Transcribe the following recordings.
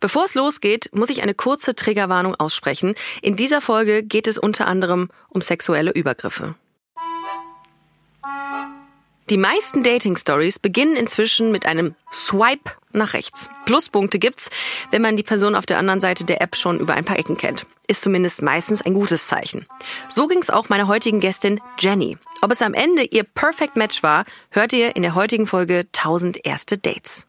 Bevor es losgeht, muss ich eine kurze Triggerwarnung aussprechen. In dieser Folge geht es unter anderem um sexuelle Übergriffe. Die meisten Dating-Stories beginnen inzwischen mit einem Swipe nach rechts. Pluspunkte gibt's, wenn man die Person auf der anderen Seite der App schon über ein paar Ecken kennt. Ist zumindest meistens ein gutes Zeichen. So ging's auch meiner heutigen Gästin Jenny. Ob es am Ende ihr Perfect Match war, hört ihr in der heutigen Folge 1000 erste Dates.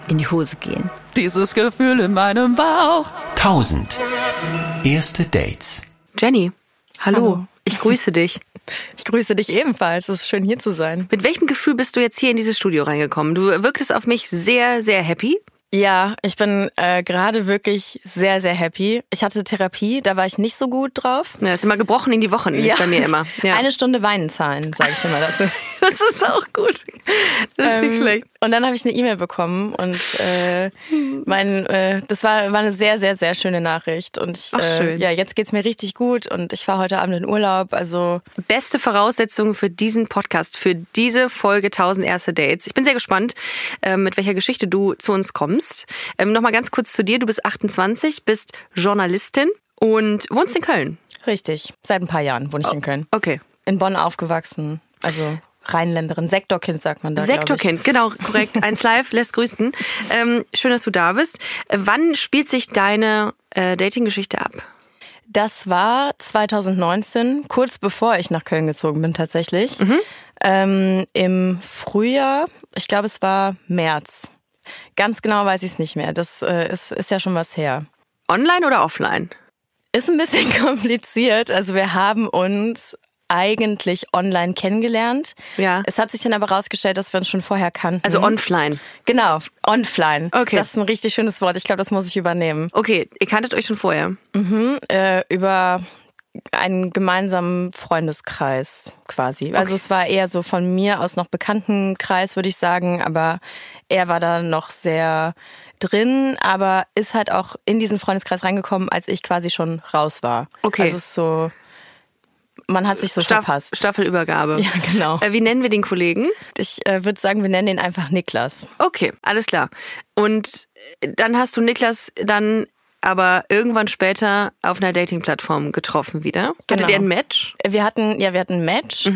in die Hose gehen. Dieses Gefühl in meinem Bauch. 1000 erste Dates. Jenny, hallo. Hallo. Ich grüße dich. Ich grüße dich ebenfalls. Es ist schön hier zu sein. Mit welchem Gefühl bist du jetzt hier in dieses Studio reingekommen? Du wirkst auf mich sehr, sehr happy. Ja, ich bin äh, gerade wirklich sehr, sehr happy. Ich hatte Therapie, da war ich nicht so gut drauf. Ja, ist immer gebrochen in die Wochen, ist bei mir immer. Ja. Eine Stunde Weinen zahlen, sage ich dir mal dazu. das ist auch gut. Das ist nicht Ähm, schlecht. Und dann habe ich eine E-Mail bekommen und äh, mein, äh, das war, war eine sehr, sehr, sehr schöne Nachricht. Und ich, Ach, äh, schön. ja, jetzt geht's mir richtig gut und ich fahre heute Abend in Urlaub. Also Beste Voraussetzungen für diesen Podcast, für diese Folge 1000 erste Dates. Ich bin sehr gespannt, ähm, mit welcher Geschichte du zu uns kommst. Ähm, Nochmal ganz kurz zu dir. Du bist 28, bist Journalistin und wohnst in Köln. richtig, seit ein paar Jahren wohne ich in Köln. Okay. In Bonn aufgewachsen, also Rheinländerin, Sektorkind sagt man da. Sektorkind, genau, korrekt. Eins live lässt grüßen. Ähm, schön, dass du da bist. Wann spielt sich deine äh, Dating-Geschichte ab? Das war 2019, kurz bevor ich nach Köln gezogen bin tatsächlich. Ähm, Im Frühjahr, ich glaube es war März. Ganz genau weiß ich es nicht mehr. Das äh, ist, ist ja schon was her. Online oder offline? Ist ein bisschen kompliziert. Also wir haben uns eigentlich online kennengelernt. Ja. Es hat sich dann aber rausgestellt, dass wir uns schon vorher kannten. Also offline. Genau, offline. Okay. Das ist ein richtig schönes Wort. Ich glaube, das muss ich übernehmen. Okay, ihr kanntet euch schon vorher. äh, über einen gemeinsamen Freundeskreis quasi. Also es war eher so von mir aus noch bekannten Kreis, würde ich sagen, aber er war da noch sehr drin, aber ist halt auch in diesen Freundeskreis reingekommen, als ich quasi schon raus war. Okay. Also es ist so, man hat sich so Staff verpasst. Staffelübergabe. Ja, genau. Äh, wie nennen wir den Kollegen? Ich äh, würde sagen, wir nennen ihn einfach Niklas. Okay, alles klar. Und dann hast du Niklas dann aber irgendwann später auf einer Dating-Plattform getroffen wieder. Hattet Genau. ihr ein Match? Wir hatten, ja, wir hatten ein Match.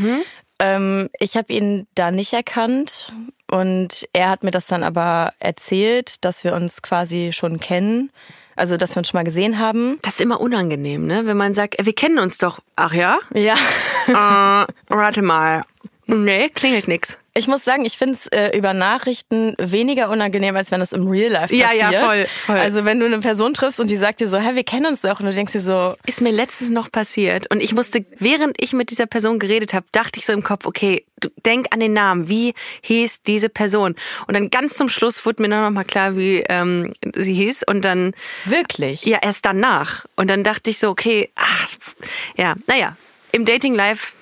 Ähm, ich habe ihn da nicht erkannt und er hat mir das dann aber erzählt, dass wir uns quasi schon kennen. Also, dass wir uns schon mal gesehen haben. Das ist immer unangenehm, ne? Wenn man sagt, wir kennen uns doch. Ach ja? Ja. äh, warte mal. Nee, klingelt nix. Ich muss sagen, ich finde es äh, über Nachrichten weniger unangenehm, als wenn es im Real Life Ja, passiert. ja, voll, voll. Also wenn du eine Person triffst und die sagt dir so, hä, wir kennen uns doch, und du denkst dir so, Ist mir letztens noch passiert und ich musste, während ich mit dieser Person geredet habe, dachte ich so im Kopf, okay, du denk an den Namen, wie hieß diese Person? Und dann ganz zum Schluss wurde mir noch mal klar, wie ähm, sie hieß und dann wirklich? ja erst danach und dann dachte ich so, okay, ach, ja, naja, im Dating Live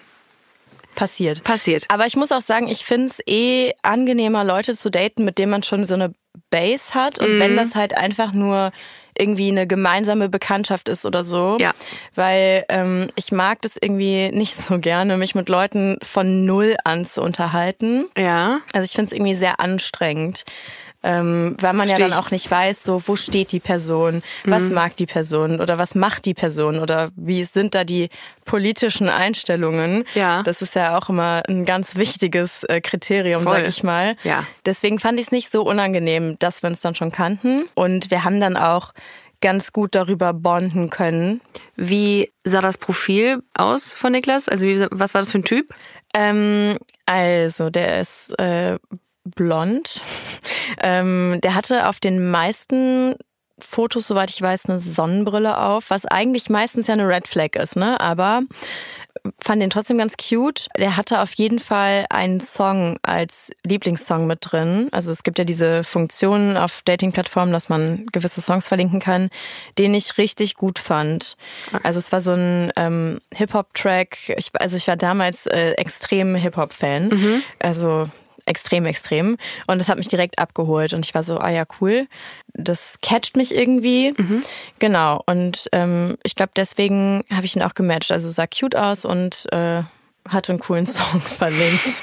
passiert. passiert. Aber ich muss auch sagen, ich finde es eh angenehmer, Leute zu daten, mit denen man schon so eine Base hat. Und Mhm. wenn das halt einfach nur irgendwie eine gemeinsame Bekanntschaft ist oder so. Ja. Weil ähm, ich mag das irgendwie nicht so gerne, mich mit Leuten von null an zu unterhalten. Ja. Also ich finde es irgendwie sehr anstrengend. Ähm, weil man ja Versteh dann ich. auch nicht weiß, so wo steht die Person, was mag die Person oder was macht die Person oder wie sind da die politischen Einstellungen. Ja. Das ist ja auch immer ein ganz wichtiges äh, Kriterium, Voll. sag ich mal. Ja. Deswegen fand ich es nicht so unangenehm, dass wir uns dann schon kannten und wir haben dann auch ganz gut darüber bonden können. Wie sah das Profil aus von Niklas? Also wie, was war das für ein Typ? Ähm, also, der ist äh, blond. ähm, der hatte auf den meisten Fotos, soweit ich weiß, eine Sonnenbrille auf, was eigentlich meistens ja eine Red Flag ist, ne? Aber fand den trotzdem ganz cute. Der hatte auf jeden Fall einen Song als Lieblingssong mit drin. Also es gibt ja diese Funktion auf Dating-Plattformen, dass man gewisse Songs verlinken kann, den ich richtig gut fand. Also es war so ein ähm, Hip-Hop-Track. Ich, also ich war damals äh, extrem Hip-Hop-Fan. Also extrem, extrem. Und das hat mich direkt abgeholt. Und ich war so, ah ja, cool. Das catcht mich irgendwie. Genau. Und ähm, ich glaube, deswegen habe ich ihn auch gematcht. Also sah cute aus und äh, hatte einen coolen Song verlinkt.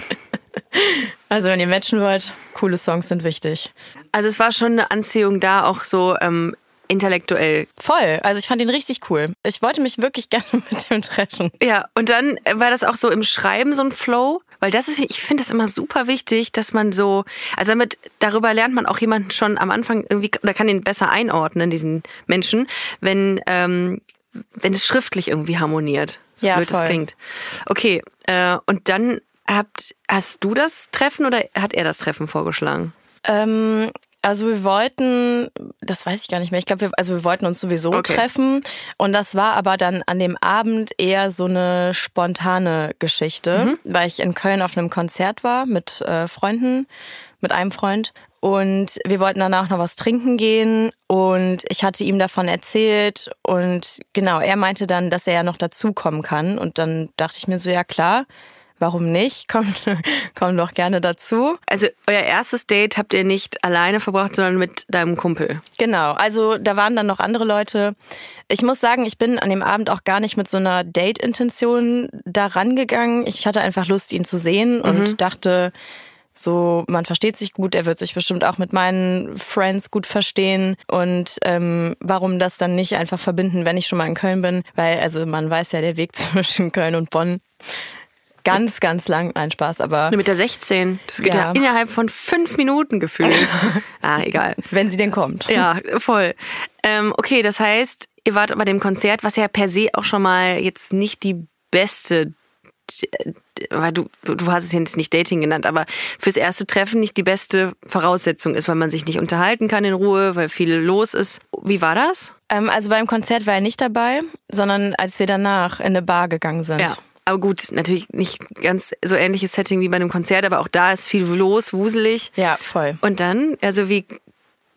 also wenn ihr matchen wollt, coole Songs sind wichtig. Also es war schon eine Anziehung da, auch so ähm, intellektuell. Voll. Also ich fand ihn richtig cool. Ich wollte mich wirklich gerne mit dem treffen. Ja, und dann war das auch so im Schreiben so ein Flow. Weil das ist, ich finde das immer super wichtig, dass man so, also damit, darüber lernt man auch jemanden schon am Anfang irgendwie, oder kann ihn besser einordnen, diesen Menschen, wenn, ähm, wenn es schriftlich irgendwie harmoniert. So Ja, blöd voll. es klingt. Okay, äh, und dann habt, hast du das Treffen oder hat er das Treffen vorgeschlagen? Ähm, also wir wollten, das weiß ich gar nicht mehr. Ich glaube, wir, also wir wollten uns sowieso Okay. treffen. Und das war aber dann an dem Abend eher so eine spontane Geschichte, weil ich in Köln auf einem Konzert war mit äh, Freunden, mit einem Freund. Und wir wollten danach noch was trinken gehen. Und ich hatte ihm davon erzählt. Und genau, er meinte dann, dass er ja noch dazukommen kann. Und dann dachte ich mir so, ja klar, warum nicht? Komm, komm doch gerne dazu. Also euer erstes Date habt ihr nicht alleine verbracht, sondern mit deinem Kumpel. Genau, also da waren dann noch andere Leute. Ich muss sagen, ich bin an dem Abend auch gar nicht mit so einer Date-Intention da rangegangen. Ich hatte einfach Lust, ihn zu sehen und dachte, so, man versteht sich gut, er wird sich bestimmt auch mit meinen Friends gut verstehen. Und ähm, warum das dann nicht einfach verbinden, wenn ich schon mal in Köln bin? Weil, also man weiß ja, der Weg zwischen Köln und Bonn ganz, ganz lang. Nein, Spaß, aber Nur mit der 16. Das geht ja, Ja. innerhalb von fünf Minuten gefühlt. ah, egal. wenn sie denn kommt. Ja, voll. Ähm, okay, das heißt, ihr wart bei dem Konzert, was ja per se auch schon mal jetzt nicht die beste, weil du, du du hast es jetzt nicht Dating genannt, aber fürs erste Treffen nicht die beste Voraussetzung ist, weil man sich nicht unterhalten kann in Ruhe, weil viel los ist. Wie war das? Ähm, also beim Konzert war er nicht dabei, sondern als wir danach in eine Bar gegangen sind. Ja. Aber gut, natürlich nicht ganz so ähnliches Setting wie bei einem Konzert, aber auch da ist viel los, wuselig. Ja, voll. Und dann, also wie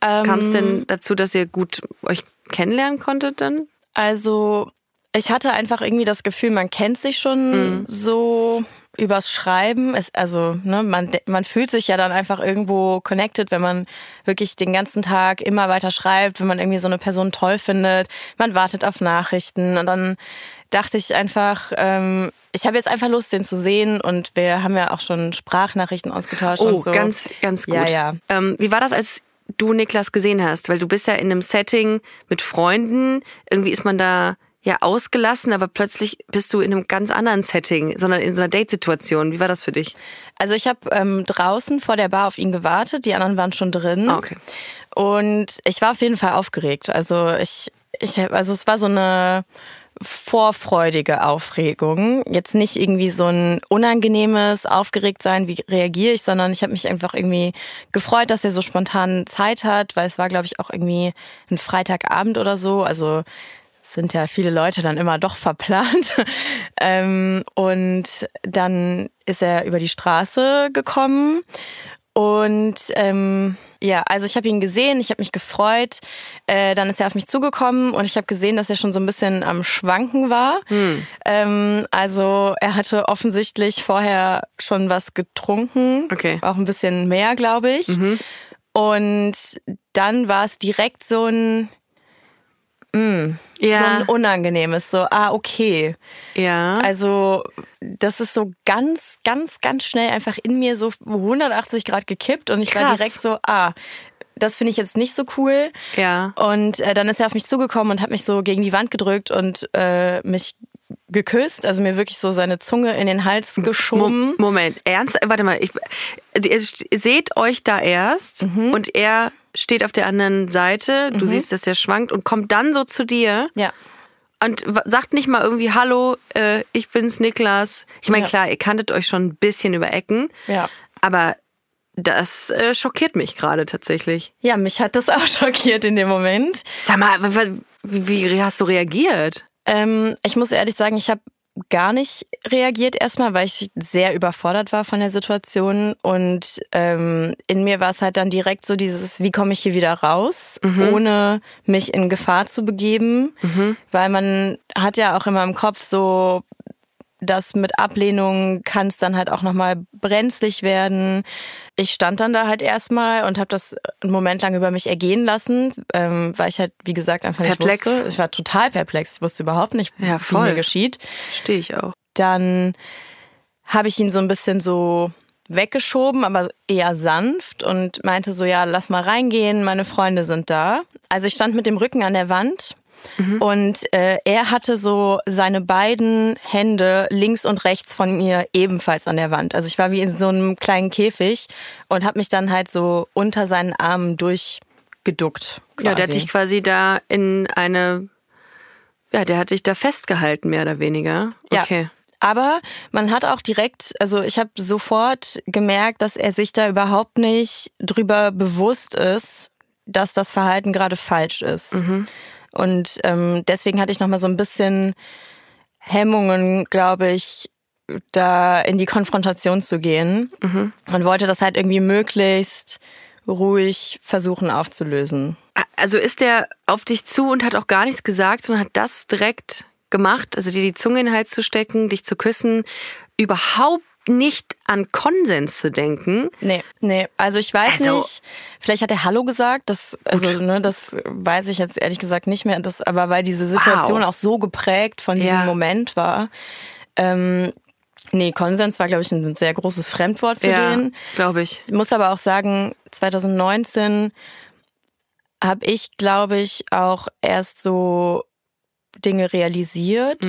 Ähm, kam es denn dazu, dass ihr gut euch kennenlernen konntet dann? Also ich hatte einfach irgendwie das Gefühl, man kennt sich schon so übers Schreiben. Es, also ne, man, man fühlt sich ja dann einfach irgendwo connected, wenn man wirklich den ganzen Tag immer weiter schreibt, wenn man irgendwie so eine Person toll findet. Man wartet auf Nachrichten und dann dachte ich einfach, ähm, ich habe jetzt einfach Lust, den zu sehen und wir haben ja auch schon Sprachnachrichten ausgetauscht Oh, und so. ganz, ganz gut. Ja, ja. Ähm, wie war das, als du Niklas gesehen hast? Weil du bist ja in einem Setting mit Freunden. Irgendwie ist man da ja ausgelassen, aber plötzlich bist du in einem ganz anderen Setting, sondern in so einer Date-Situation. Wie war das für dich? Also ich habe ähm, draußen vor der Bar auf ihn gewartet, die anderen waren schon drin. Ah, okay. Und ich war auf jeden Fall aufgeregt. Also ich, ich, also es war so eine vorfreudige Aufregung. Jetzt nicht irgendwie so ein unangenehmes Aufgeregtsein, wie reagiere ich, sondern ich habe mich einfach irgendwie gefreut, dass er so spontan Zeit hat, weil es war, glaube ich, auch irgendwie ein Freitagabend oder so. Also sind ja viele Leute dann immer doch verplant. ähm, und dann ist er über die Straße gekommen und ähm, ja, also ich habe ihn gesehen, ich habe mich gefreut. Äh, dann ist er auf mich zugekommen und ich habe gesehen, dass er schon so ein bisschen am Schwanken war. Ähm, also er hatte offensichtlich vorher schon was getrunken. Okay. Auch ein bisschen mehr, glaube ich. Und dann war es direkt so ein, so Ja, ein unangenehmes, so, ah, okay. ja. Also das ist so ganz, ganz, ganz schnell einfach in mir so 180 Grad gekippt und ich war Krass. direkt so, ah, das finde ich jetzt nicht so cool. Ja. Und äh, dann ist er auf mich zugekommen und hat mich so gegen die Wand gedrückt und äh, mich geküsst, also mir wirklich so seine Zunge in den Hals geschoben. Mo Moment, ernst? Warte mal, ich, ihr seht euch da erst Mhm. und er steht auf der anderen Seite. Du siehst, dass er schwankt und kommt dann so zu dir. Ja. Und sagt nicht mal irgendwie, hallo, äh, ich bin's Niklas. Ich meine, Ja. klar, ihr kanntet euch schon ein bisschen über Ecken. Ja. Aber Das äh, schockiert mich gerade tatsächlich. Ja, mich hat das auch schockiert in dem Moment. Sag mal, wie, wie hast du reagiert? Ähm, ich muss ehrlich sagen, ich habe gar nicht reagiert erstmal, weil ich sehr überfordert war von der Situation. Und ähm, in mir war es halt dann direkt so dieses, wie komme ich hier wieder raus, ohne mich in Gefahr zu begeben. Weil man hat ja auch immer im Kopf so, das mit Ablehnung kann es dann halt auch nochmal brenzlig werden. Ich stand dann da halt erstmal und habe das einen Moment lang über mich ergehen lassen, ähm, weil ich halt, wie gesagt, einfach nicht Perplex. wusste. Ich war total perplex. Ich wusste überhaupt nicht, Ja, wie voll. mir geschieht. Stehe ich auch. Dann habe ich ihn so ein bisschen so weggeschoben, aber eher sanft und meinte so, ja, lass mal reingehen, meine Freunde sind da. Also ich stand mit dem Rücken an der Wand und äh, er hatte so seine beiden Hände links und rechts von mir ebenfalls an der Wand. Also ich war wie in so einem kleinen Käfig und habe mich dann halt so unter seinen Armen durchgeduckt. Ja, der hat quasi. dich quasi da in eine, ja, der hat dich da festgehalten, mehr oder weniger. Ja. Okay. Aber man hat auch direkt, also ich habe sofort gemerkt, dass er sich da überhaupt nicht drüber bewusst ist, dass das Verhalten gerade falsch ist. Und ähm, deswegen hatte ich noch mal so ein bisschen Hemmungen, glaube ich, da in die Konfrontation zu gehen. Und wollte das halt irgendwie möglichst ruhig versuchen aufzulösen. Also ist der auf dich zu und hat auch gar nichts gesagt, sondern hat das direkt gemacht, also dir die Zunge in den Hals zu stecken, dich zu küssen, überhaupt nicht an Konsens zu denken. Nee, nee, also ich weiß Also- nicht. Vielleicht hat er Hallo gesagt, das, also, ne, das weiß ich jetzt ehrlich gesagt nicht mehr, das, aber weil diese Situation Wow. auch so geprägt von diesem Ja. Moment war. Ähm, nee, Konsens war, glaube ich, ein sehr großes Fremdwort für ja, den. glaube ich. Ich muss aber auch sagen, 2019 habe ich, glaube ich, auch erst so Dinge realisiert.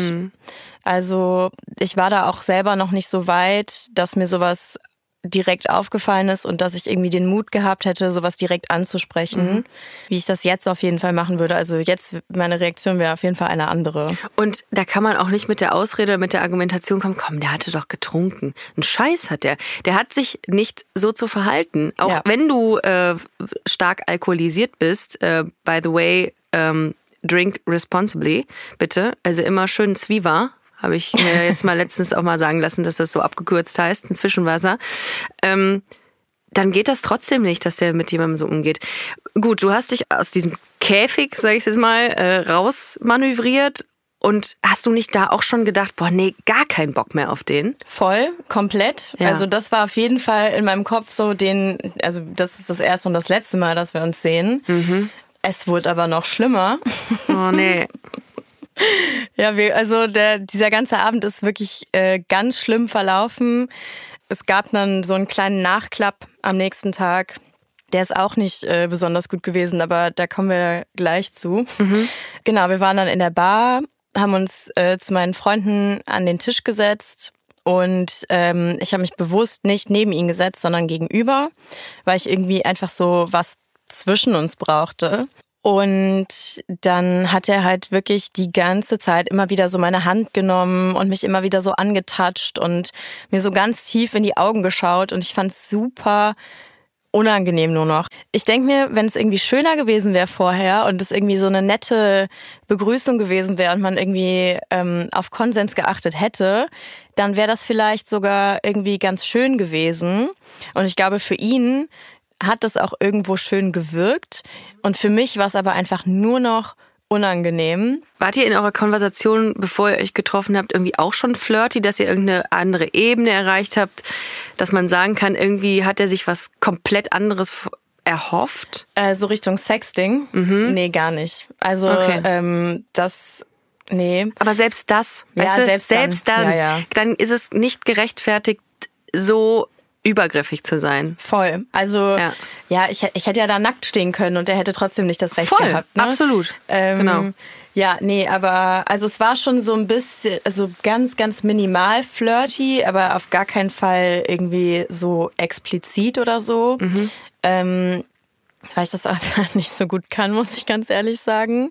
Also ich war da auch selber noch nicht so weit, dass mir sowas direkt aufgefallen ist und dass ich irgendwie den Mut gehabt hätte, sowas direkt anzusprechen, wie ich das jetzt auf jeden Fall machen würde. Also jetzt, meine Reaktion wäre auf jeden Fall eine andere. Und da kann man auch nicht mit der Ausrede oder mit der Argumentation kommen, komm, der hatte doch getrunken. Ein Scheiß hat der. Der hat sich nicht so zu verhalten. Auch Ja. wenn du äh, stark alkoholisiert bist, äh, by the way, ähm, drink responsibly, bitte. Also immer schön Zwiebel. Habe ich mir jetzt mal letztens auch mal sagen lassen, dass das so abgekürzt heißt, ein Zwischenwasser. Ähm, dann geht das trotzdem nicht, dass der mit jemandem so umgeht. Gut, du hast dich aus diesem Käfig, sag ich jetzt mal, äh, rausmanövriert und hast du nicht da auch schon gedacht, boah, nee, gar keinen Bock mehr auf den? Voll, komplett. Ja. Also das war auf jeden Fall in meinem Kopf so den, also das ist das erste und das letzte Mal, dass wir uns sehen. Es wurde aber noch schlimmer. Oh nee. Ja, wir, also der, dieser ganze Abend ist wirklich äh, ganz schlimm verlaufen. Es gab dann so einen kleinen Nachklapp am nächsten Tag. Der ist auch nicht äh, besonders gut gewesen, aber da kommen wir gleich zu. Genau, wir waren dann in der Bar, haben uns äh, zu meinen Freunden an den Tisch gesetzt und ähm, ich habe mich bewusst nicht neben ihn gesetzt, sondern gegenüber, weil ich irgendwie einfach so was zwischen uns brauchte. Und dann hat er halt wirklich die ganze Zeit immer wieder so meine Hand genommen und mich immer wieder so angetatscht und mir so ganz tief in die Augen geschaut. Und ich fand es super unangenehm nur noch. Ich denke mir, wenn es irgendwie schöner gewesen wäre vorher und es irgendwie so eine nette Begrüßung gewesen wäre und man irgendwie ähm, auf Konsens geachtet hätte, dann wäre das vielleicht sogar irgendwie ganz schön gewesen. Und ich glaube, für ihn hat das auch irgendwo schön gewirkt. Und für mich war es aber einfach nur noch unangenehm. Wart ihr in eurer Konversation, bevor ihr euch getroffen habt, irgendwie auch schon flirty, dass ihr irgendeine andere Ebene erreicht habt, dass man sagen kann, irgendwie hat er sich was komplett anderes erhofft? Äh, so Richtung Sexting? Nee, gar nicht. Also Okay. ähm, das, nee. Aber selbst das, Ja, weißt du, selbst dann. selbst dann, Ja, ja. dann ist es nicht gerechtfertigt, so übergriffig zu sein. Voll. Also Ja. ja, ich, ich hätte ja da nackt stehen können und er hätte trotzdem nicht das Recht Voll, gehabt. Ne? absolut. Ähm, Genau. Ja, nee, aber also es war schon so ein bisschen, also ganz, ganz minimal flirty, aber auf gar keinen Fall irgendwie so explizit oder so. Mhm. Ähm, weil ich das einfach nicht so gut kann, muss ich ganz ehrlich sagen.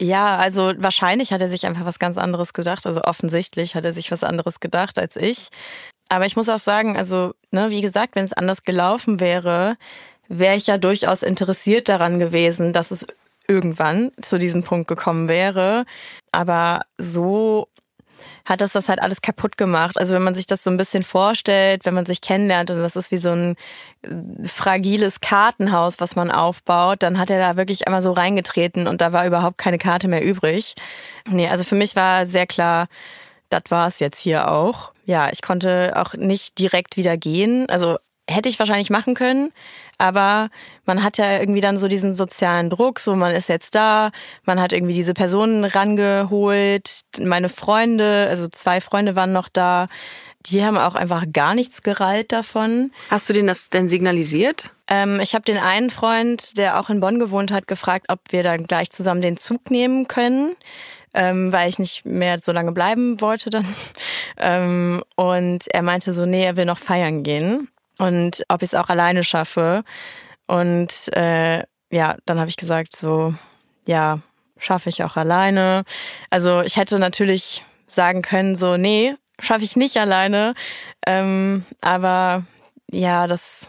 Ja, also wahrscheinlich hat er sich einfach was ganz anderes gedacht. Also offensichtlich hat er sich was anderes gedacht als ich. Aber ich muss auch sagen, also, ne, wie gesagt, wenn es anders gelaufen wäre, wäre ich ja durchaus interessiert daran gewesen, dass es irgendwann zu diesem Punkt gekommen wäre. Aber so hat das das halt alles kaputt gemacht. Also wenn man sich das so ein bisschen vorstellt, wenn man sich kennenlernt und das ist wie so ein äh, fragiles Kartenhaus, was man aufbaut, dann hat er da wirklich einmal so reingetreten und da war überhaupt keine Karte mehr übrig. Nee, also für mich war sehr klar, das war es jetzt hier auch. Ja, ich konnte auch nicht direkt wieder gehen. Also hätte ich wahrscheinlich machen können, aber man hat ja irgendwie dann so diesen sozialen Druck, so man ist jetzt da, man hat irgendwie diese Personen rangeholt, meine Freunde, also zwei Freunde waren noch da, die haben auch einfach gar nichts gereilt davon. Hast du denen das denn signalisiert? Ähm, ich habe den einen Freund, der auch in Bonn gewohnt hat, gefragt, ob wir dann gleich zusammen den Zug nehmen können. Ähm, weil ich nicht mehr so lange bleiben wollte dann. Ähm, und er meinte so, nee, er will noch feiern gehen und ob ich es auch alleine schaffe. Und äh, ja, dann habe ich gesagt, so, ja, schaffe ich auch alleine. Also ich hätte natürlich sagen können, so, nee, schaffe ich nicht alleine. Ähm, aber ja, das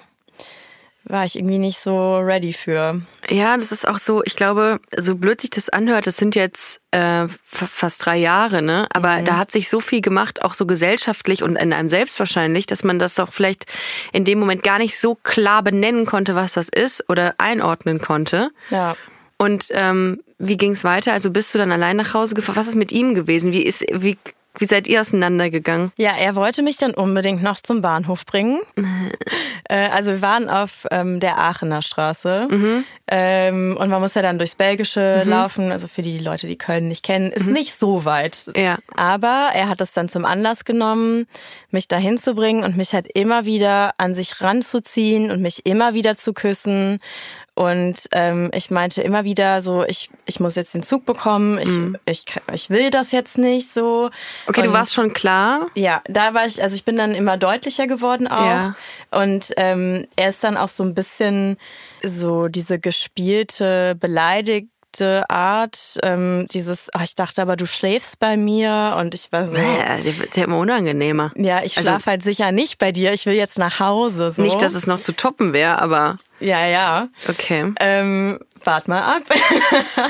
war ich irgendwie nicht so ready für. Ja, das ist auch so, ich glaube, so blöd sich das anhört, das sind jetzt äh, fast drei Jahre, ne? Aber mhm. da hat sich so viel gemacht, auch so gesellschaftlich und in einem selbst wahrscheinlich, dass man das auch vielleicht in dem Moment gar nicht so klar benennen konnte, was das ist oder einordnen konnte. Ja. Und ähm, wie ging's weiter? Also bist du dann allein nach Hause gefahren? Was ist mit ihm gewesen? Wie ist, wie wie seid ihr auseinandergegangen? Ja, er wollte mich dann unbedingt noch zum Bahnhof bringen. äh, also wir waren auf ähm, der Aachener Straße mhm. ähm, und man muss ja dann durchs Belgische mhm. laufen. Also für die Leute, die Köln nicht kennen, ist mhm. nicht so weit. Ja. Aber er hat es dann zum Anlass genommen, mich dahin zu bringen und mich halt immer wieder an sich ranzuziehen und mich immer wieder zu küssen und ähm, ich meinte immer wieder so, ich, ich muss jetzt den Zug bekommen, ich, mhm. ich, ich will das jetzt nicht so. Okay, und du warst schon klar? Ja, da war ich, also ich bin dann immer deutlicher geworden auch. Ja. Und ähm, er ist dann auch so ein bisschen so diese gespielte, beleidigt Art, ähm, dieses, oh, ich dachte aber, du schläfst bei mir und ich war so. Ja, der wird ja immer unangenehmer. Ja, ich also, schlafe halt sicher nicht bei dir, ich will jetzt nach Hause. So. Nicht, dass es noch zu toppen wäre, aber. Ja, ja. Okay. Ähm, wart mal ab.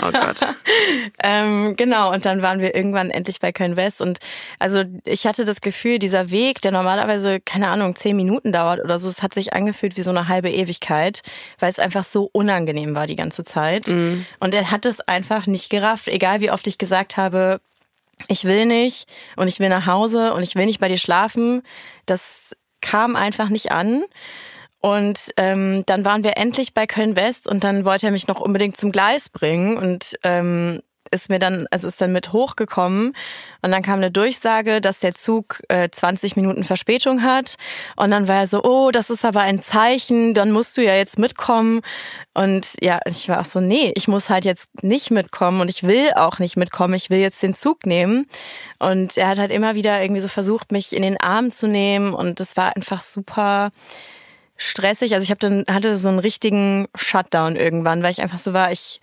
Oh Gott. ähm, genau, und dann waren wir irgendwann endlich bei Köln West. Und also ich hatte das Gefühl, dieser Weg, der normalerweise, keine Ahnung, zehn Minuten dauert oder so, es hat sich angefühlt wie so eine halbe Ewigkeit, weil es einfach so unangenehm war die ganze Zeit. Mhm. Und er hat es einfach nicht gerafft, egal wie oft ich gesagt habe, ich will nicht und ich will nach Hause und ich will nicht bei dir schlafen. Das kam einfach nicht an. Und ähm, dann waren wir endlich bei Köln West und dann wollte er mich noch unbedingt zum Gleis bringen und ähm, ist mir dann, also ist dann mit hochgekommen. Und dann kam eine Durchsage, dass der Zug äh, 20 Minuten Verspätung hat. Und dann war er so, oh, das ist aber ein Zeichen, dann musst du ja jetzt mitkommen. Und ja, ich war auch so, nee, ich muss halt jetzt nicht mitkommen und ich will auch nicht mitkommen, ich will jetzt den Zug nehmen. Und er hat halt immer wieder irgendwie so versucht, mich in den Arm zu nehmen. Und das war einfach super stressig. Also ich hab dann hatte so einen richtigen Shutdown irgendwann, weil ich einfach so war, ich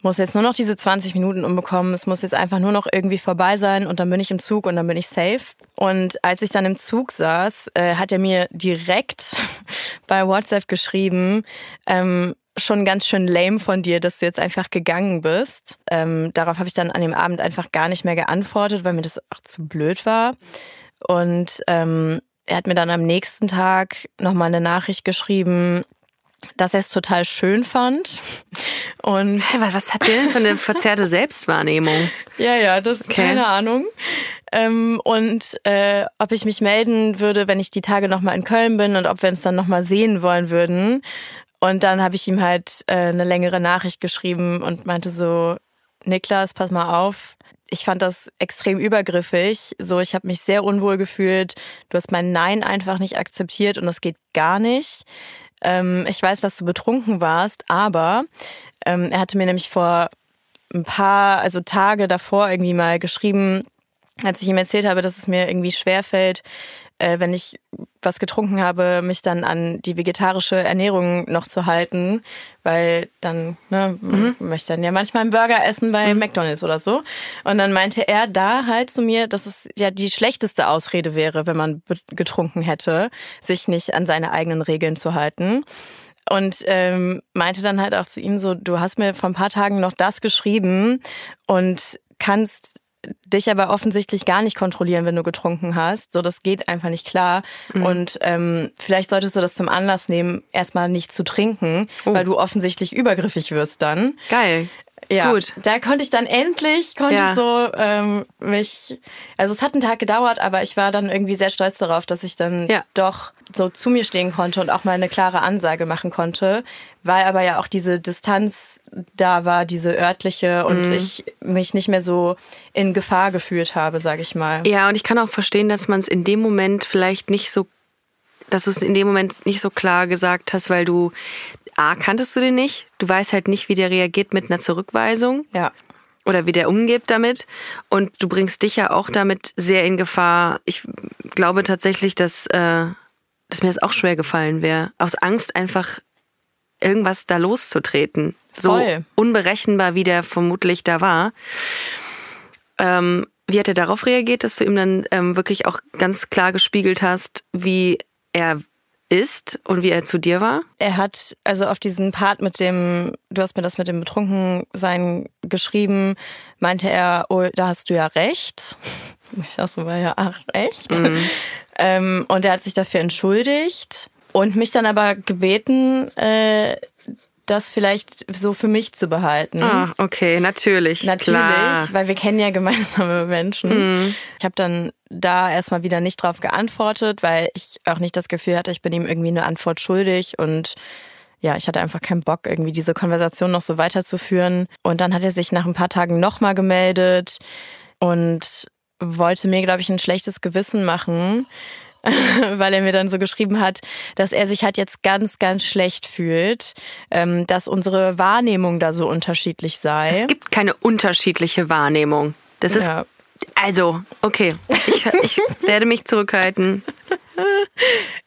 muss jetzt nur noch diese 20 Minuten umbekommen. Es muss jetzt einfach nur noch irgendwie vorbei sein und dann bin ich im Zug und dann bin ich safe. Und als ich dann im Zug saß, äh, hat er mir direkt bei WhatsApp geschrieben, ähm, schon ganz schön lame von dir, dass du jetzt einfach gegangen bist. Ähm, darauf habe ich dann an dem Abend einfach gar nicht mehr geantwortet, weil mir das auch zu blöd war. Und ähm, er hat mir dann am nächsten Tag nochmal eine Nachricht geschrieben, dass er es total schön fand. Und was hat der denn für eine verzerrte Selbstwahrnehmung? ja, ja, das ist okay. keine Ahnung. Ähm, und äh, ob ich mich melden würde, wenn ich die Tage nochmal in Köln bin und ob wir uns dann nochmal sehen wollen würden. Und dann habe ich ihm halt äh, eine längere Nachricht geschrieben und meinte so, Niklas, pass mal auf, ich fand das extrem übergriffig. So, ich habe mich sehr unwohl gefühlt. Du hast mein Nein einfach nicht akzeptiert und das geht gar nicht. Ähm, ich weiß, dass du betrunken warst, aber ähm, er hatte mir nämlich vor ein paar, also Tage davor irgendwie mal geschrieben, als ich ihm erzählt habe, dass es mir irgendwie schwerfällt, äh, wenn ich was getrunken habe, mich dann an die vegetarische Ernährung noch zu halten, weil dann ne, Mhm. möchte dann ja manchmal einen Burger essen bei McDonald's oder so. Und dann meinte er da halt zu mir, dass es ja die schlechteste Ausrede wäre, wenn man getrunken hätte, sich nicht an seine eigenen Regeln zu halten. Und ähm, meinte dann halt auch zu ihm so, du hast mir vor ein paar Tagen noch das geschrieben und kannst dich aber offensichtlich gar nicht kontrollieren, wenn du getrunken hast. So, das geht einfach nicht klar. Und ähm, vielleicht solltest du das zum Anlass nehmen, erstmal nicht zu trinken, weil du offensichtlich übergriffig wirst dann. Geil. Ja, Gut. da konnte ich dann endlich, konnte Ja. ich so ähm, mich, also es hat einen Tag gedauert, aber ich war dann irgendwie sehr stolz darauf, dass ich dann Ja. doch so zu mir stehen konnte und auch mal eine klare Ansage machen konnte, weil aber ja auch diese Distanz da war, diese örtliche Mhm. und ich mich nicht mehr so in Gefahr gefühlt habe, sage ich mal. Ja, und ich kann auch verstehen, dass man es in dem Moment vielleicht nicht so, dass du es in dem Moment nicht so klar gesagt hast, weil du, A, kanntest du den nicht, du weißt halt nicht, wie der reagiert mit einer Zurückweisung Ja. oder wie der umgeht damit. Und du bringst dich ja auch damit sehr in Gefahr. Ich glaube tatsächlich, dass, äh, dass mir das auch schwer gefallen wäre. Aus Angst einfach irgendwas da loszutreten. So Voll. unberechenbar, wie der vermutlich da war. Ähm, wie hat er darauf reagiert, dass du ihm dann ähm, wirklich auch ganz klar gespiegelt hast, wie er ist und wie er zu dir war? Er hat also auf diesen Part mit dem, du hast mir das mit dem Betrunkensein geschrieben, meinte er, oh, da hast du ja recht. Ich sag so, war ja, ach, echt? Ähm, und er hat sich dafür entschuldigt und mich dann aber gebeten, äh, das vielleicht so für mich zu behalten. Ah, okay, natürlich. Natürlich, Klar. weil wir kennen ja gemeinsame Menschen. Ich habe dann da erstmal wieder nicht drauf geantwortet, weil ich auch nicht das Gefühl hatte, ich bin ihm irgendwie eine Antwort schuldig und ja, ich hatte einfach keinen Bock, irgendwie diese Konversation noch so weiterzuführen. Und dann hat er sich nach ein paar Tagen nochmal gemeldet und wollte mir, glaube ich, ein schlechtes Gewissen machen, weil er mir dann so geschrieben hat, dass er sich halt jetzt ganz, ganz schlecht fühlt, ähm, dass unsere Wahrnehmung da so unterschiedlich sei. Es gibt keine unterschiedliche Wahrnehmung. Das ist Ja. also okay. Ich, ich werde mich zurückhalten.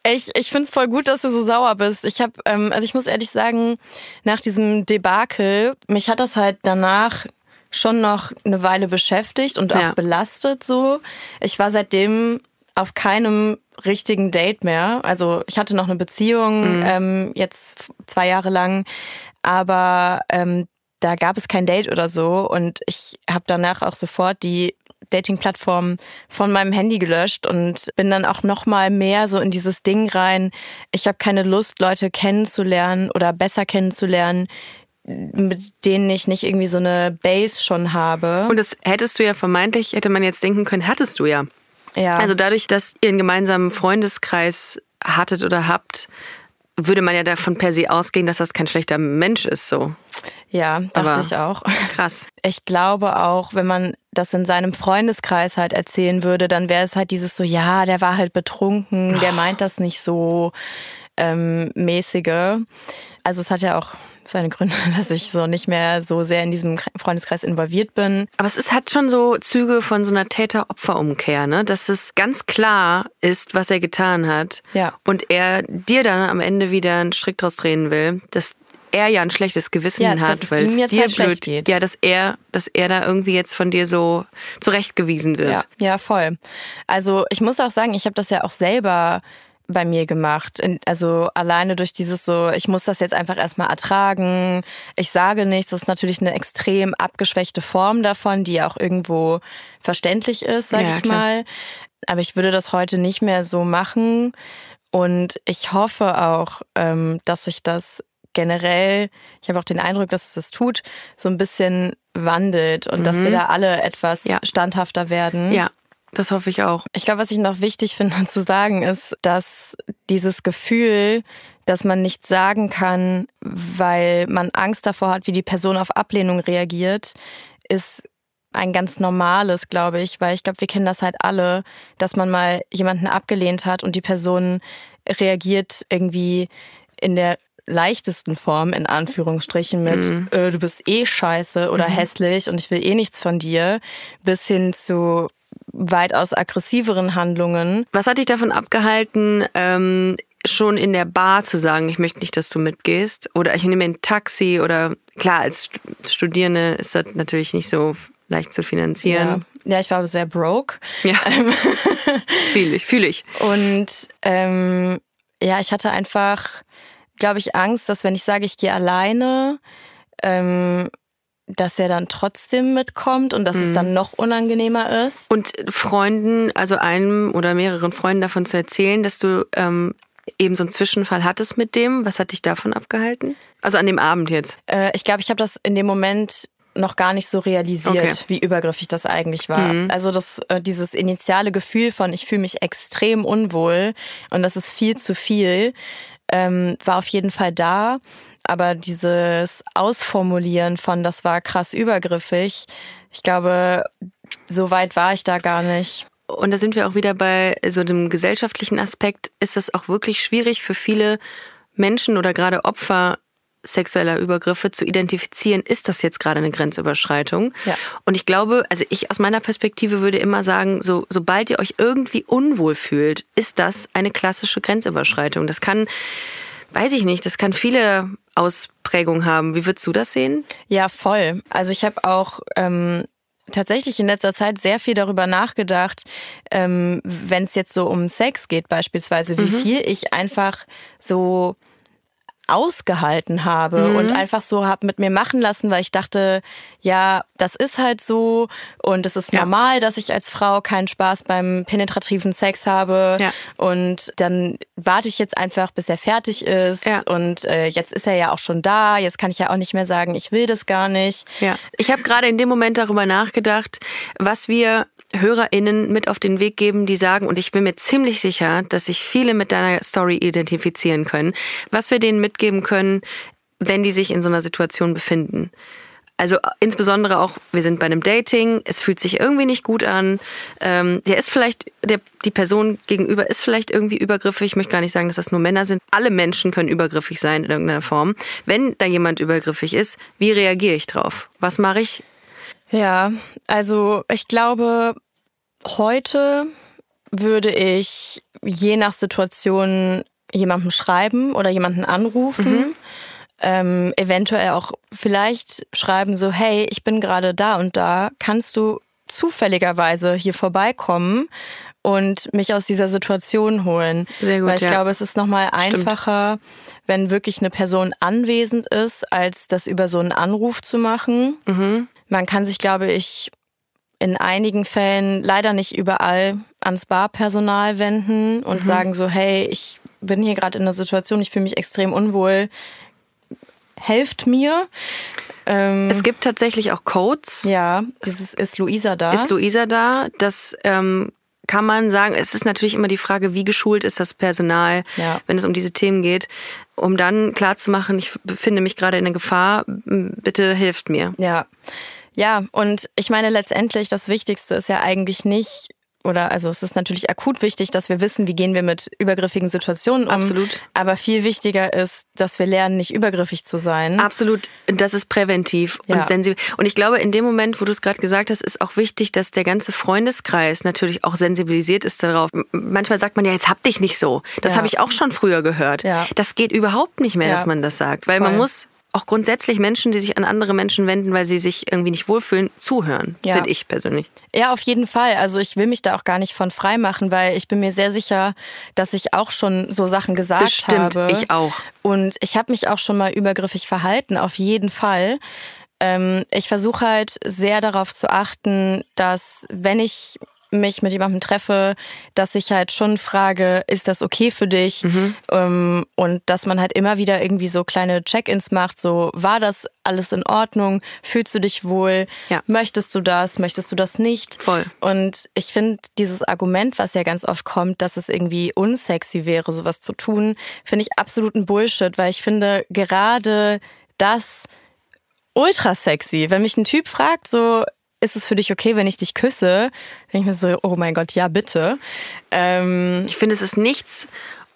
Ich, ich finde es voll gut, dass du so sauer bist. Ich habe, ähm, also ich muss ehrlich sagen, nach diesem Debakel, mich hat das halt danach schon noch eine Weile beschäftigt und auch Ja. belastet so. Ich war seitdem auf keinem richtigen Date mehr. Also ich hatte noch eine Beziehung ähm, jetzt zwei Jahre lang, aber ähm, da gab es kein Date oder so und ich habe danach auch sofort die Dating-Plattform von meinem Handy gelöscht und bin dann auch noch mal mehr so in dieses Ding rein. Ich habe keine Lust, Leute kennenzulernen oder besser kennenzulernen, mit denen ich nicht irgendwie so eine Base schon habe. Und das hättest du ja vermeintlich, hätte man jetzt denken können, hattest du ja. Ja, Also dadurch, dass ihr einen gemeinsamen Freundeskreis hattet oder habt, würde man ja davon per se ausgehen, dass das kein schlechter Mensch ist, so. ja, dachte aber- ich auch. Krass. Ich glaube auch, wenn man das in seinem Freundeskreis halt erzählen würde, dann wäre es halt dieses so, ja, der war halt betrunken, der meint das nicht so ähm, mäßige. Also es hat ja auch seine Gründe, dass ich so nicht mehr so sehr in diesem Freundeskreis involviert bin. Aber es ist, hat schon so Züge von so einer Täter-Opfer-Umkehr, ne? Dass es ganz klar ist, was er getan hat. Ja. Und er dir dann am Ende wieder einen Strick draus drehen will, dass er ja ein schlechtes Gewissen Ja, hat, weil ihm es jetzt dir halt schlecht blöd geht. Ja, dass er, dass er da irgendwie jetzt von dir so zurechtgewiesen wird. Ja, ja, voll. Also ich muss auch sagen, ich habe das ja auch selber bei mir gemacht. Also alleine durch dieses so, ich muss das jetzt einfach erstmal ertragen. Ich sage nichts. Das ist natürlich eine extrem abgeschwächte Form davon, die auch irgendwo verständlich ist, sag Ja, ich klar. mal. Aber ich würde das heute nicht mehr so machen. Und ich hoffe auch, ähm, dass sich das generell, ich habe auch den Eindruck, dass es das tut, so ein bisschen wandelt und dass wir da alle etwas Mhm. Ja. standhafter werden. ja, das hoffe ich auch. Ich glaube, was ich noch wichtig finde zu sagen, ist, dass dieses Gefühl, dass man nichts sagen kann, weil man Angst davor hat, wie die Person auf Ablehnung reagiert, ist ein ganz normales, glaube ich, weil ich glaube, wir kennen das halt alle, dass man mal jemanden abgelehnt hat und die Person reagiert irgendwie in der leichtesten Form, in Anführungsstrichen, mit äh, du bist eh scheiße oder hässlich und ich will eh nichts von dir, bis hin zu weitaus aggressiveren Handlungen. Was hat dich davon abgehalten, ähm, schon in der Bar zu sagen, ich möchte nicht, dass du mitgehst? Oder ich nehme ein Taxi oder klar, als Studierende ist das natürlich nicht so leicht zu finanzieren. Ja, ja ich war sehr broke. Ja. fühle ich, fühle ich. Und ähm, ja, ich hatte einfach, glaube ich, Angst, dass wenn ich sage, ich gehe alleine, ähm, dass er dann trotzdem mitkommt und dass mhm. es dann noch unangenehmer ist. Und Freunden, also einem oder mehreren Freunden davon zu erzählen, dass du ähm, eben so einen Zwischenfall hattest mit dem, was hat dich davon abgehalten? Also an dem Abend jetzt? Äh, ich glaube, ich habe das in dem Moment noch gar nicht so realisiert, okay. wie übergriffig das eigentlich war. Mhm. Also das, äh, dieses initiale Gefühl von, ich fühle mich extrem unwohl und das ist viel zu viel, ähm, war auf jeden Fall da. Aber dieses Ausformulieren von, das war krass übergriffig, ich glaube, so weit war ich da gar nicht. Und da sind wir auch wieder bei so dem gesellschaftlichen Aspekt. Ist es auch wirklich schwierig für viele Menschen oder gerade Opfer sexueller Übergriffe zu identifizieren, ist das jetzt gerade eine Grenzüberschreitung? Ja. Und ich glaube, also ich aus meiner Perspektive würde immer sagen, so, sobald ihr euch irgendwie unwohl fühlt, ist das eine klassische Grenzüberschreitung. Das kann, weiß ich nicht, das kann viele Ausprägungen haben. Wie würdest du das sehen? Ja, voll. Also ich habe auch ähm, tatsächlich in letzter Zeit sehr viel darüber nachgedacht, ähm, wenn es jetzt so um Sex geht beispielsweise, wie mhm. viel ich einfach so ausgehalten habe mhm. und einfach so hab mit mir machen lassen, weil ich dachte, ja, das ist halt so und es ist ja. normal, dass ich als Frau keinen Spaß beim penetrativen Sex habe ja. und dann warte ich jetzt einfach, bis er fertig ist ja. und äh, jetzt ist er ja auch schon da, jetzt kann ich ja auch nicht mehr sagen, ich will das gar nicht. Ja. Ich habe gerade in dem Moment darüber nachgedacht, was wir HörerInnen mit auf den Weg geben, die sagen, und ich bin mir ziemlich sicher, dass sich viele mit deiner Story identifizieren können, was wir denen mitgeben können, wenn die sich in so einer Situation befinden. Also insbesondere auch, wir sind bei einem Dating, es fühlt sich irgendwie nicht gut an. Ähm, der ist vielleicht, der, die Person gegenüber ist vielleicht irgendwie übergriffig. Ich möchte gar nicht sagen, dass das nur Männer sind. Alle Menschen können übergriffig sein in irgendeiner Form. Wenn da jemand übergriffig ist, wie reagiere ich drauf? Was mache ich? Ja, also ich glaube, heute würde ich je nach Situation jemandem schreiben oder jemanden anrufen. Mhm. Ähm, eventuell auch vielleicht schreiben so, hey, ich bin gerade da und da, kannst du zufälligerweise hier vorbeikommen und mich aus dieser Situation holen. Sehr gut, Weil ich ja. glaube, es ist nochmal einfacher, wenn wirklich eine Person anwesend ist, als das über so einen Anruf zu machen. Mhm. Man kann sich, glaube ich, in einigen Fällen leider nicht überall ans Barpersonal wenden und mhm. sagen so, hey, ich bin hier gerade in einer Situation, ich fühle mich extrem unwohl, helft mir. Ähm, es gibt tatsächlich auch Codes. Ja, ist, ist Luisa da? Ist Luisa da? Das ähm, kann man sagen, es ist natürlich immer die Frage, wie geschult ist das Personal, ja. wenn es um diese Themen geht, um dann klarzumachen, ich befinde mich gerade in der Gefahr, bitte hilft mir. Ja. Ja, und ich meine letztendlich, das Wichtigste ist ja eigentlich nicht, oder also es ist natürlich akut wichtig, dass wir wissen, wie gehen wir mit übergriffigen Situationen um. Absolut. Aber viel wichtiger ist, dass wir lernen, nicht übergriffig zu sein. Absolut. Das ist präventiv ja. und sensibel. Und ich glaube, in dem Moment, wo du es gerade gesagt hast, ist auch wichtig, dass der ganze Freundeskreis natürlich auch sensibilisiert ist darauf. Manchmal sagt man ja, jetzt hab dich nicht so. Das ja. habe ich auch schon früher gehört. Ja. Das geht überhaupt nicht mehr, dass man das sagt, weil Voll. man muss auch grundsätzlich Menschen, die sich an andere Menschen wenden, weil sie sich irgendwie nicht wohlfühlen, zuhören, ja. finde ich persönlich. Ja, auf jeden Fall. Also ich will mich da auch gar nicht von frei machen, weil ich bin mir sehr sicher, dass ich auch schon so Sachen gesagt Bestimmt, habe. ich auch. Und ich habe mich auch schon mal übergriffig verhalten, auf jeden Fall. Ähm, ich versuche halt sehr darauf zu achten, dass wenn ich mich mit jemandem treffe, dass ich halt schon frage, ist das okay für dich? Mhm. Ähm, und dass man halt immer wieder irgendwie so kleine Check-ins macht, so war das alles in Ordnung? Fühlst du dich wohl? Ja. Möchtest du das? Möchtest du das nicht? Voll. Und ich finde dieses Argument, was ja ganz oft kommt, dass es irgendwie unsexy wäre, sowas zu tun, finde ich absoluten Bullshit, weil ich finde gerade das ultra sexy. Wenn mich ein Typ fragt, so, ist es für dich okay, wenn ich dich küsse? Denke ich mir so, oh mein Gott, ja, bitte. Ähm, ich finde, es ist nichts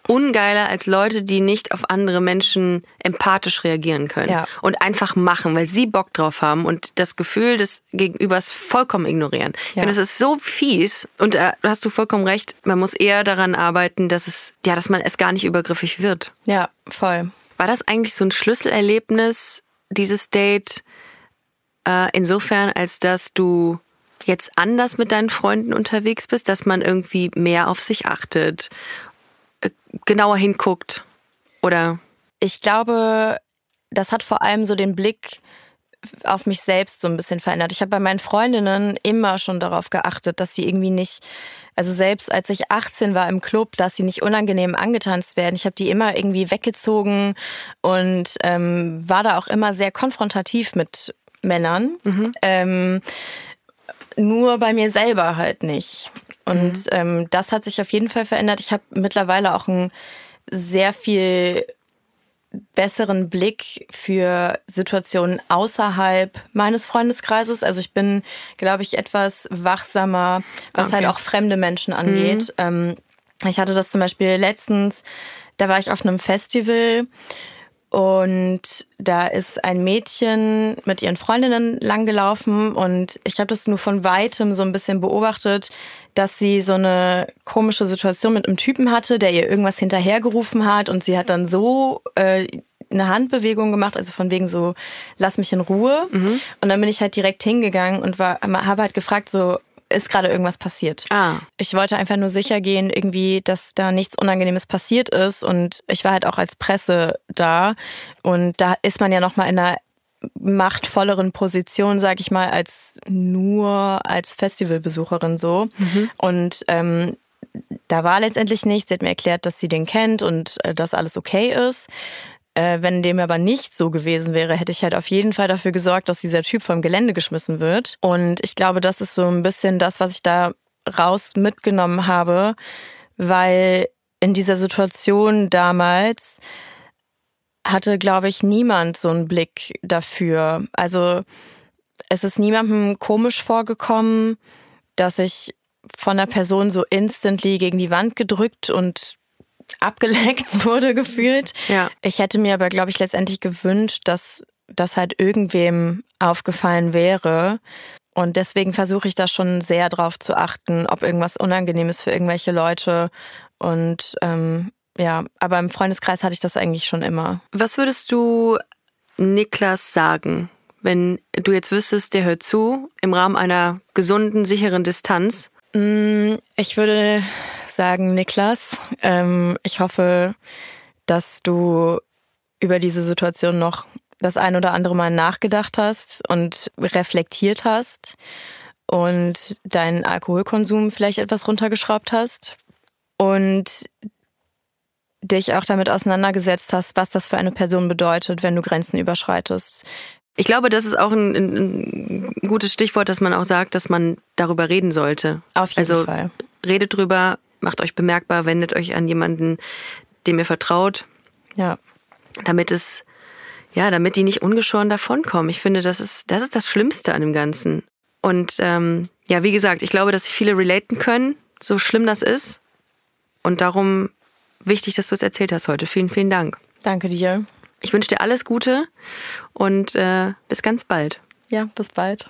ungeiler als Leute, die nicht auf andere Menschen empathisch reagieren können Ja. und einfach machen, weil sie Bock drauf haben und das Gefühl des Gegenübers vollkommen ignorieren. Ich Ja. finde, es ist so fies und da hast du vollkommen recht. Man muss eher daran arbeiten, dass es, ja, dass man es gar nicht übergriffig wird. Ja, voll. War das eigentlich so ein Schlüsselerlebnis, dieses Date, äh, insofern, als dass du jetzt anders mit deinen Freunden unterwegs bist, dass man irgendwie mehr auf sich achtet, äh, genauer hinguckt oder Ich glaube, das hat vor allem so den Blick auf mich selbst so ein bisschen verändert. Ich habe bei meinen Freundinnen immer schon darauf geachtet, dass sie irgendwie nicht, also selbst als ich 18 war im Club, dass sie nicht unangenehm angetanzt werden. Ich habe die immer irgendwie weggezogen und ähm, war da auch immer sehr konfrontativ mit Männern. Ähm, nur bei mir selber halt nicht. Und ähm, das hat sich auf jeden Fall verändert. Ich habe mittlerweile auch einen sehr viel besseren Blick für Situationen außerhalb meines Freundeskreises. Also ich bin, glaube ich, etwas wachsamer, was Okay. halt auch fremde Menschen angeht. Ähm, ich hatte das zum Beispiel letztens, da war ich auf einem Festival und da ist ein Mädchen mit ihren Freundinnen langgelaufen und ich habe das nur von weitem so ein bisschen beobachtet, dass sie so eine komische Situation mit einem Typen hatte, der ihr irgendwas hinterhergerufen hat und sie hat dann so äh, eine Handbewegung gemacht, also von wegen so, lass mich in Ruhe. Und dann bin ich halt direkt hingegangen und war, habe halt gefragt, so, ist gerade irgendwas passiert? Ah. Ich wollte einfach nur sicher gehen, irgendwie, dass da nichts Unangenehmes passiert ist. Und ich war halt auch als Presse da. Und da ist man ja nochmal in einer machtvolleren Position, sag ich mal, als nur als Festivalbesucherin so. Und ähm, da war letztendlich nichts. Sie hat mir erklärt, dass sie den kennt und äh, dass alles okay ist. Äh, wenn dem aber nicht so gewesen wäre, hätte ich halt auf jeden Fall dafür gesorgt, dass dieser Typ vom Gelände geschmissen wird. Und ich glaube, das ist so ein bisschen das, was ich da raus mitgenommen habe, weil in dieser Situation damals hatte, glaube ich, niemand so einen Blick dafür. Also es ist niemandem komisch vorgekommen, dass ich von einer Person so instantly gegen die Wand gedrückt und abgeleckt wurde gefühlt. Ja. Ich hätte mir aber, glaube ich, letztendlich gewünscht, dass das halt irgendwem aufgefallen wäre. Und deswegen versuche ich da schon sehr drauf zu achten, ob irgendwas unangenehm ist für irgendwelche Leute. Und ähm, ja, aber im Freundeskreis hatte ich das eigentlich schon immer. Was würdest du Niklas sagen, wenn du jetzt wüsstest, der hört zu, im Rahmen einer gesunden, sicheren Distanz? Ich würde sagen, Niklas, ähm, ich hoffe, dass du über diese Situation noch das ein oder andere Mal nachgedacht hast und reflektiert hast und deinen Alkoholkonsum vielleicht etwas runtergeschraubt hast und dich auch damit auseinandergesetzt hast, was das für eine Person bedeutet, wenn du Grenzen überschreitest. Ich glaube, das ist auch ein, ein, ein gutes Stichwort, dass man auch sagt, dass man darüber reden sollte. Auf jeden also, Fall. Redet drüber, macht euch bemerkbar, wendet euch an jemanden, dem ihr vertraut, Ja. damit es, ja, damit die nicht ungeschoren davonkommen. Ich finde, das ist, das ist das Schlimmste an dem Ganzen. Und ähm, ja, wie gesagt, ich glaube, dass sich viele relaten können, so schlimm das ist. Und darum wichtig, dass du es erzählt hast heute. Vielen, vielen Dank. Danke dir. Ich wünsche dir alles Gute und äh, bis ganz bald. Ja, bis bald.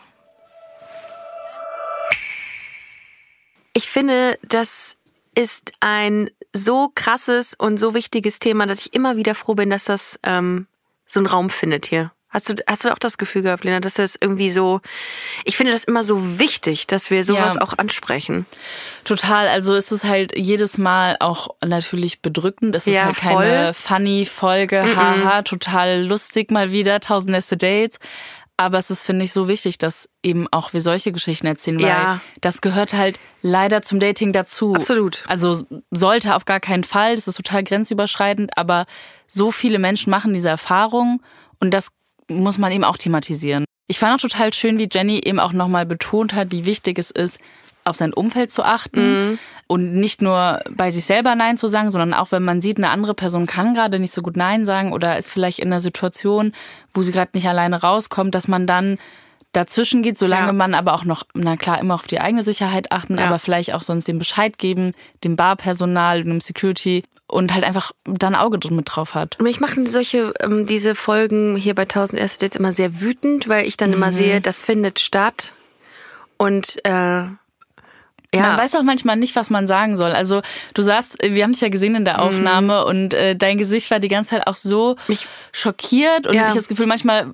Ich finde, das ist ein so krasses und so wichtiges Thema, dass ich immer wieder froh bin, dass das ähm, so einen Raum findet hier. Hast du, hast du auch das Gefühl gehabt, Lena, dass das irgendwie so, ich finde das immer so wichtig, dass wir sowas Ja. auch ansprechen. Total, also es ist halt jedes Mal auch natürlich bedrückend. Es ist Ja, halt keine voll. funny Folge, haha, total lustig mal wieder, tausend nächste Dates. Aber es ist, finde ich, so wichtig, dass eben auch wir solche Geschichten erzählen, weil Ja. das gehört halt leider zum Dating dazu. Absolut. Also sollte auf gar keinen Fall, das ist total grenzüberschreitend, aber so viele Menschen machen diese Erfahrung und das muss man eben auch thematisieren. Ich fand auch total schön, wie Jenny eben auch nochmal betont hat, wie wichtig es ist, auf sein Umfeld zu achten und nicht nur bei sich selber Nein zu sagen, sondern auch wenn man sieht, eine andere Person kann gerade nicht so gut Nein sagen oder ist vielleicht in einer Situation, wo sie gerade nicht alleine rauskommt, dass man dann dazwischen geht, solange Ja. man aber auch noch, na klar, immer auf die eigene Sicherheit achten, Ja. aber vielleicht auch sonst dem Bescheid geben, dem Barpersonal, dem Security und halt einfach da ein Auge mit drauf hat. Mich machen solche, ähm, diese Folgen hier bei 1000 Erste Dates immer sehr wütend, weil ich dann Mhm. immer sehe, das findet statt. Und, äh, ja. Man weiß auch manchmal nicht, was man sagen soll. Also du sagst, wir haben dich ja gesehen in der Aufnahme und äh, dein Gesicht war die ganze Zeit auch so Mich- schockiert und Ja. ich das Gefühl, manchmal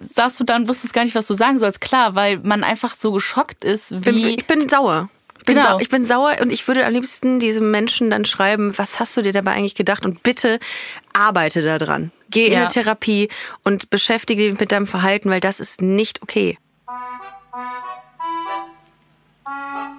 saßt du da und wusstest gar nicht, was du sagen sollst. Klar, weil man einfach so geschockt ist, bin, wie... ich bin sauer. Ich bin, Genau. sau, ich bin sauer und ich würde am liebsten diesem Menschen dann schreiben, was hast du dir dabei eigentlich gedacht und bitte arbeite da dran. Geh in Ja. eine Therapie und beschäftige dich mit deinem Verhalten, weil das ist nicht okay.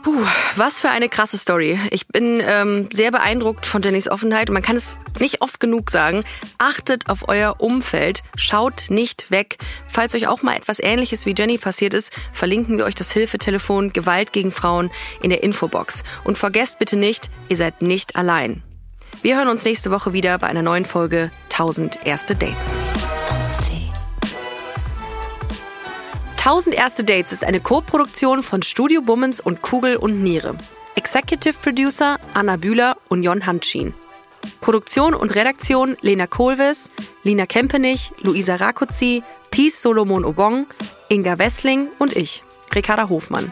Puh, was für eine krasse Story. Ich bin ähm, sehr beeindruckt von Jennys Offenheit und man kann es nicht oft genug sagen. Achtet auf euer Umfeld, schaut nicht weg. Falls euch auch mal etwas Ähnliches wie Jenny passiert ist, verlinken wir euch das Hilfetelefon Gewalt gegen Frauen in der Infobox. Und vergesst bitte nicht, ihr seid nicht allein. Wir hören uns nächste Woche wieder bei einer neuen Folge 1000 erste Dates. 1000 erste Dates ist eine Co-Produktion von Studio Bummens und Kugel und Niere. Executive Producer Anna Bühler und Jon Hanschin. Produktion und Redaktion Lena Kohlwes, Lina Kempenich, Luisa Rakuzzi, Peace Solomon Obong, Inga Wessling und ich, Ricarda Hofmann.